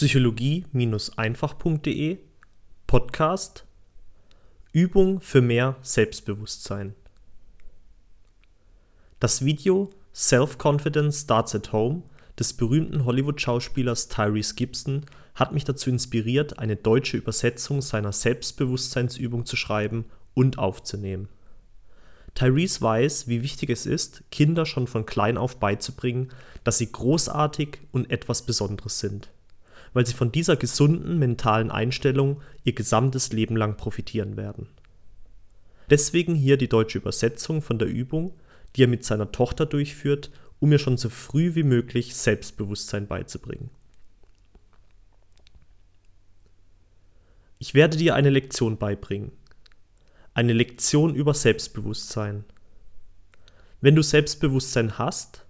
psychologie-einfach.de Podcast Übung für mehr Selbstbewusstsein. Das Video Self-Confidence Starts at Home des berühmten Hollywood-Schauspielers Tyrese Gibson hat mich dazu inspiriert, eine deutsche Übersetzung seiner Selbstbewusstseinsübung zu schreiben und aufzunehmen. Tyrese weiß, wie wichtig es ist, Kinder schon von klein auf beizubringen, dass sie großartig und etwas Besonderes sind, weil sie von dieser gesunden mentalen Einstellung ihr gesamtes Leben lang profitieren werden. Deswegen hier die deutsche Übersetzung von der Übung, die er mit seiner Tochter durchführt, um ihr schon so früh wie möglich Selbstbewusstsein beizubringen. Ich werde dir eine Lektion beibringen. Eine Lektion über Selbstbewusstsein. Wenn du Selbstbewusstsein hast,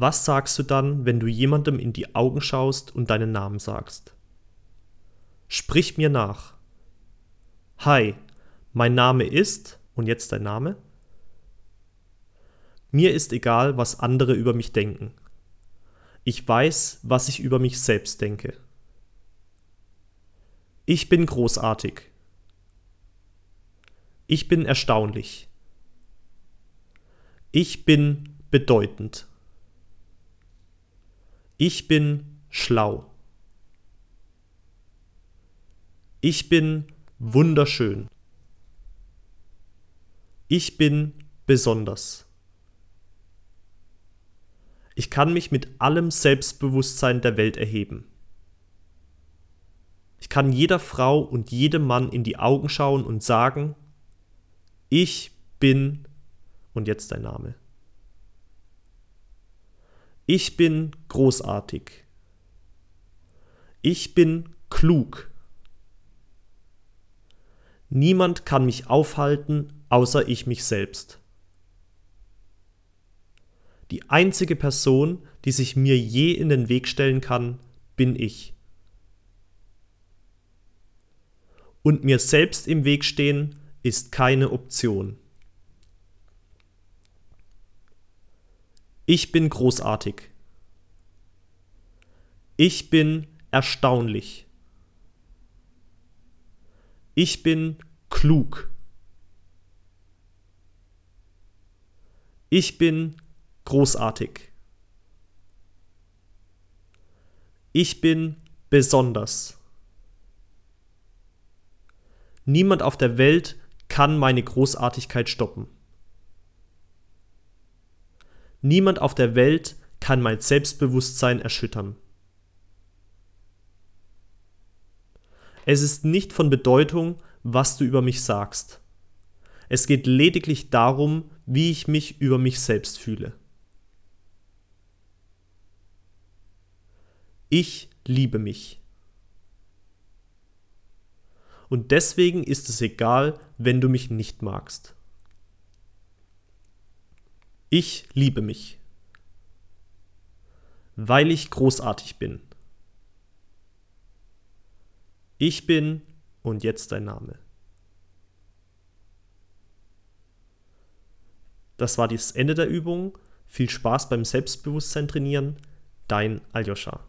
was sagst du dann, wenn du jemandem in die Augen schaust und deinen Namen sagst? Sprich mir nach. Hi, mein Name ist und jetzt dein Name? Mir ist egal, was andere über mich denken. Ich weiß, was ich über mich selbst denke. Ich bin großartig. Ich bin erstaunlich. Ich bin bedeutend. Ich bin schlau. Ich bin wunderschön. Ich bin besonders. Ich kann mich mit allem Selbstbewusstsein der Welt erheben. Ich kann jeder Frau und jedem Mann in die Augen schauen und sagen, ich bin und jetzt dein Name. Ich bin großartig. Ich bin klug. Niemand kann mich aufhalten, außer ich mich selbst. Die einzige Person, die sich mir je in den Weg stellen kann, bin ich. Und mir selbst im Weg stehen ist keine Option. Ich bin großartig. Ich bin erstaunlich. Ich bin klug. Ich bin großartig. Ich bin besonders. Niemand auf der Welt kann meine Großartigkeit stoppen. Niemand auf der Welt kann mein Selbstbewusstsein erschüttern. Es ist nicht von Bedeutung, was du über mich sagst. Es geht lediglich darum, wie ich mich über mich selbst fühle. Ich liebe mich. Und deswegen ist es egal, wenn du mich nicht magst. Ich liebe mich, weil ich großartig bin. Ich bin und jetzt dein Name. Das war das Ende der Übung. Viel Spaß beim Selbstbewusstsein trainieren. Dein Aljoscha.